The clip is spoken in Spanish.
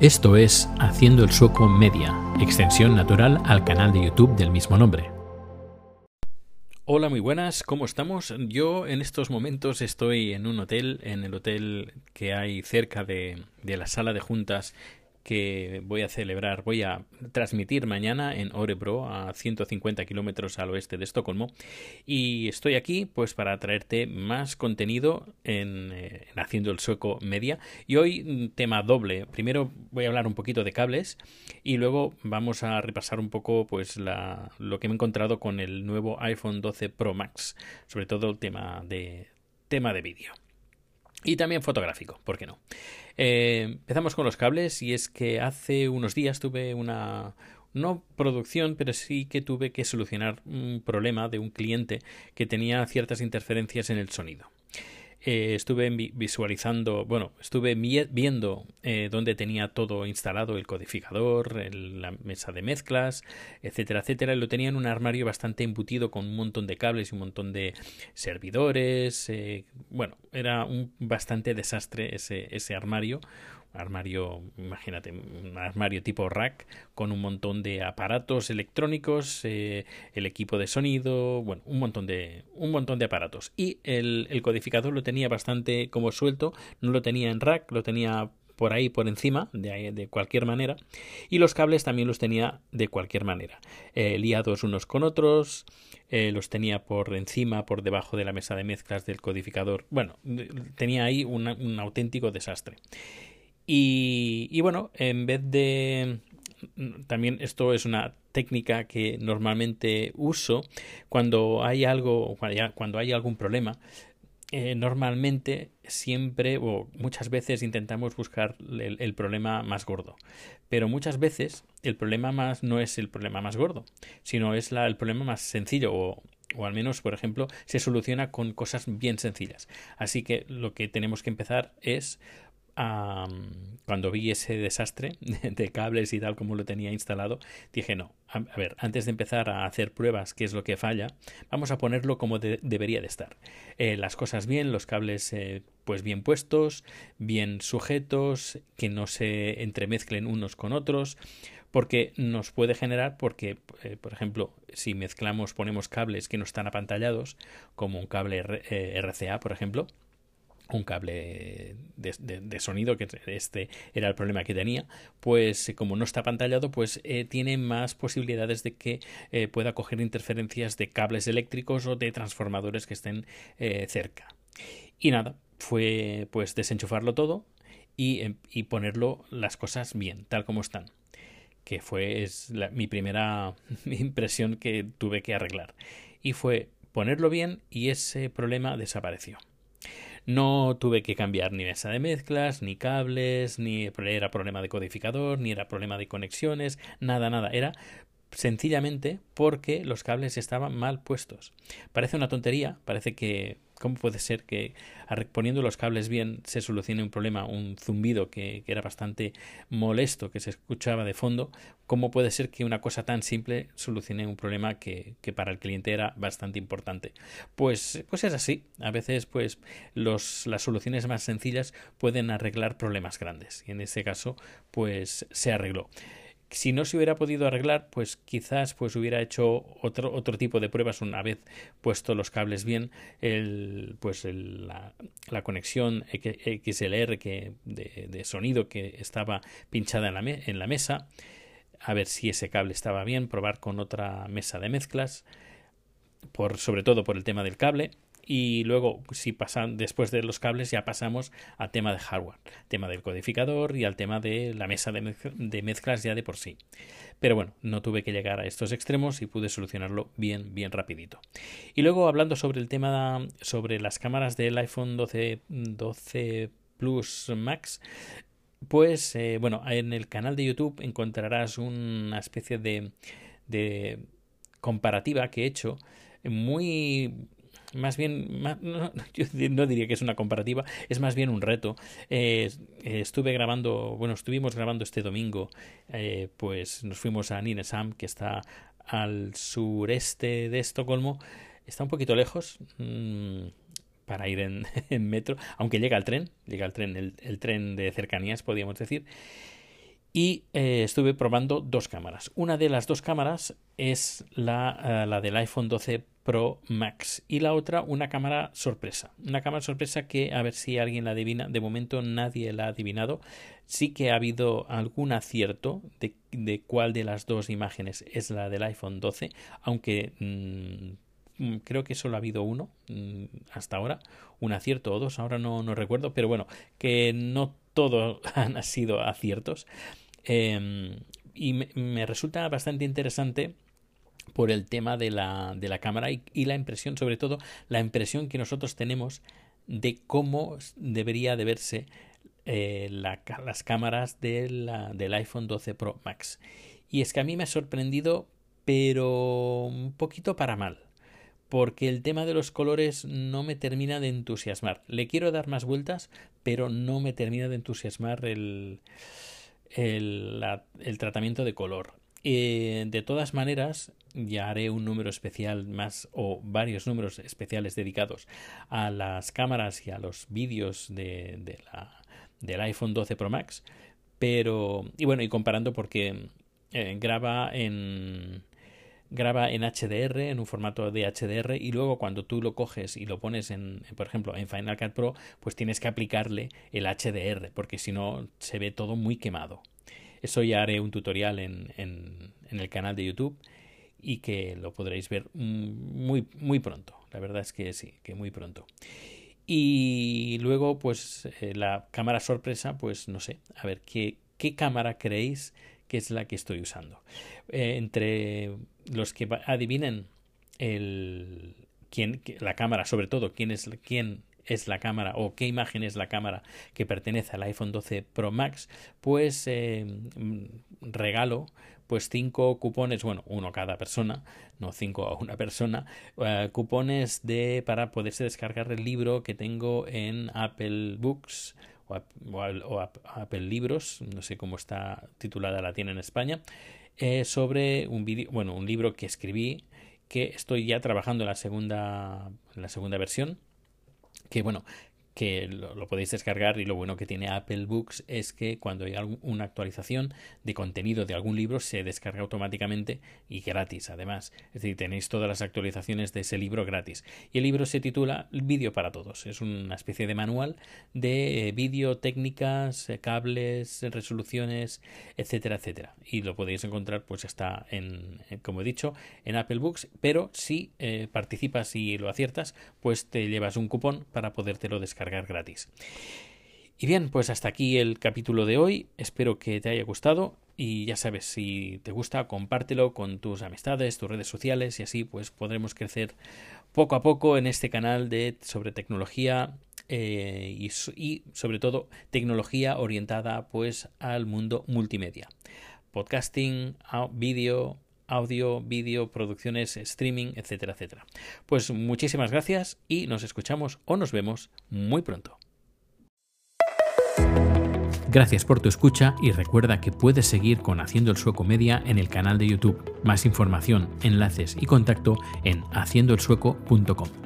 Esto es Haciendo el Sueco Media, extensión natural al canal de YouTube del mismo nombre. Hola, muy buenas, ¿cómo estamos? Yo en estos momentos estoy en un hotel, en el hotel que hay cerca de, de la sala de juntas que voy a celebrar, voy a transmitir mañana en Orebro, a 150 kilómetros al oeste de Estocolmo. Y estoy aquí pues para traerte más contenido en, eh, Haciendo el Sueco Media. Y hoy mm, tema doble. Primero voy a hablar un poquito de cables y luego vamos a repasar un poco pues lo que me he encontrado con el nuevo iPhone 12 Pro Max. Sobre todo el tema de, tema de vídeo. Y también fotográfico, ¿por qué no? Eh, empezamos con los cables y es que hace unos días tuve una, no producción, pero sí que tuve que solucionar un problema de un cliente que tenía ciertas interferencias en el sonido. Eh, estuve visualizando, bueno, estuve viendo eh, dónde tenía todo instalado, el codificador, la mesa de mezclas, etcétera, etcétera. Lo tenía en un armario bastante embutido con un montón de cables y un montón de servidores. Eh, bueno, era un bastante desastre ese, ese armario armario, imagínate, un armario tipo rack con un montón de aparatos electrónicos, eh, el equipo de sonido, bueno, un montón de, un montón de aparatos. Y el, codificador lo tenía bastante como suelto, no lo tenía en rack, lo tenía por ahí por encima de, de cualquier manera y los cables también los tenía de cualquier manera. Eh, liados unos con otros eh, los tenía por encima por debajo de la mesa de mezclas del codificador. Bueno tenía ahí un auténtico desastre y, bueno, en vez de también esto es una técnica que normalmente uso cuando hay algo, cuando hay algún problema. Eh, normalmente siempre o muchas veces intentamos buscar el, problema más gordo. Pero muchas veces el problema más no es el problema más gordo, sino es el problema más sencillo o, o al menos, por ejemplo, se soluciona con cosas bien sencillas. Así que lo que tenemos que empezar es cuando vi ese desastre de cables y tal como lo tenía instalado, dije no, a, ver, antes de empezar a hacer pruebas qué es lo que falla, vamos a ponerlo como debería de estar. Eh, las cosas bien, los cables eh, pues bien puestos, bien sujetos, que no se entremezclen unos con otros, porque nos puede generar, porque, eh, por ejemplo, si mezclamos, ponemos cables que no están apantallados, como un cable RCA, por ejemplo, un cable de, sonido, que este era el problema que tenía, pues eh, como no está pantallado, pues eh, tiene más posibilidades de que eh, pueda coger interferencias de cables eléctricos o de transformadores que estén cerca. Y nada, fue pues desenchufarlo todo y, em, y, ponerlo las cosas bien, tal como están. Que fue es mi primera impresión que tuve que arreglar. Y fue ponerlo bien y ese problema desapareció. No tuve que cambiar ni mesa de mezclas, ni cables, ni era problema de codificador, ni era problema de conexiones, nada, nada. Era sencillamente porque los cables estaban mal puestos. Parece una tontería, parece que ¿Cómo puede ser que poniendo los cables bien se solucione un problema, un zumbido que, era bastante molesto, que se escuchaba de fondo? ¿Cómo puede ser que una cosa tan simple solucione un problema que, para el cliente era bastante importante? Pues, pues es así. A veces, pues, las soluciones más sencillas pueden arreglar problemas grandes. Y en ese caso, pues se arregló si no se hubiera podido arreglar, pues quizás pues hubiera hecho otro, otro tipo de pruebas una vez puesto los cables bien, el, pues la, la, conexión XLR que, de, de, sonido que estaba pinchada en la, en la mesa, a ver si ese cable estaba bien, probar con otra mesa de mezclas, por, sobre todo por el tema del cable y luego si pasan después de los cables ya pasamos al tema de hardware, tema del codificador y al tema de la mesa de, mezclas ya de por sí. Pero bueno, no tuve que llegar a estos extremos y pude solucionarlo bien, bien rapidito. Y luego hablando sobre el tema sobre las cámaras del iPhone 12, 12 Plus Max, pues eh, bueno, en el canal de YouTube encontrarás una especie de, de comparativa que he hecho muy más bien, no, yo no diría que es una comparativa, es más bien un reto. Eh, estuve grabando, bueno, estuvimos grabando este domingo, eh, pues nos fuimos a Ninesam, que está al sureste de Estocolmo, está un poquito lejos. Mm, para ir en, metro, aunque llega el tren, llega el tren, el, el tren de cercanías, podríamos decir. Y eh, estuve probando dos cámaras. Una de las dos cámaras es la, eh, la, del iPhone 12 Pro Max y la otra una cámara sorpresa. Una cámara sorpresa que a ver si alguien la adivina. De momento nadie la ha adivinado. Sí que ha habido algún acierto de, de cuál de las dos imágenes es la del iPhone 12, aunque mm, creo que solo ha habido uno mm, hasta ahora, un acierto o dos, ahora no, no recuerdo, pero bueno, que no todos han sido aciertos. Em, y me, resulta bastante interesante por el tema de la, de la cámara y, la impresión, sobre todo la impresión que nosotros tenemos de cómo debería de verse eh, las cámaras del iPhone 12 Pro Max. Y es que a mí me ha sorprendido, pero un poquito para mal. Porque el tema de los colores no me termina de entusiasmar. Le quiero dar más vueltas, pero no me termina de entusiasmar el, el, tratamiento de color. Eh, de todas maneras, ya haré un número especial más o varios números especiales dedicados a las cámaras y a los vídeos de, del iPhone 12 Pro Max. Pero, y bueno, y comparando porque eh, graba en, graba en HDR, en un formato de HDR, y luego cuando tú lo coges y lo pones en, por ejemplo, en Final Cut Pro, pues tienes que aplicarle el HDR, porque si no se ve todo muy quemado. Eso ya haré un tutorial en, en, el canal de YouTube y que lo podréis ver muy, muy pronto. La verdad es que sí, que muy pronto. Y luego, pues eh, la cámara sorpresa, pues no sé, a ver, ¿qué, qué cámara creéis que es la que estoy usando? Eh, entre los que adivinen el, quién, la cámara, sobre todo quién es, quién es la cámara o qué imagen es la cámara que pertenece al iPhone 12 Pro Max, pues eh, regalo pues cinco cupones, bueno, uno cada persona, no cinco a una persona, eh, cupones de para poderse descargar el libro que tengo en Apple Books o, o Apple Libros, no sé cómo está titulada la tiene en España, eh, sobre un vídeo, bueno, un libro que escribí que estoy ya trabajando en la segunda, en la segunda versión. Que bueno, que lo, podéis descargar y lo bueno que tiene Apple Books es que cuando hay una actualización de contenido de algún libro se descarga automáticamente y gratis además. Es decir, tenéis todas las actualizaciones de ese libro gratis. Y el libro se titula Vídeo para Todos. Es una especie de manual de eh, vídeo, técnicas, eh, cables, resoluciones, etcétera, etcétera. Y lo podéis encontrar pues está en, como he dicho, en Apple Books, pero si eh, participas y lo aciertas, pues te llevas un cupón para podértelo gratis. Y bien, pues hasta aquí el capítulo de hoy. Espero que te haya gustado y ya sabes, si te gusta, compártelo con tus amistades, tus redes sociales y así pues podremos crecer poco a poco en este canal de sobre tecnología eh, y, y, sobre todo tecnología orientada pues al mundo multimedia. Podcasting, vídeo, audio, vídeo, producciones, streaming, etcétera, etcétera. Pues muchísimas gracias y nos escuchamos o nos vemos muy pronto. Gracias por tu escucha y recuerda que puedes seguir con Haciendo el Sueco Media en el canal de YouTube. Más información, enlaces y contacto en haciendoelsueco.com.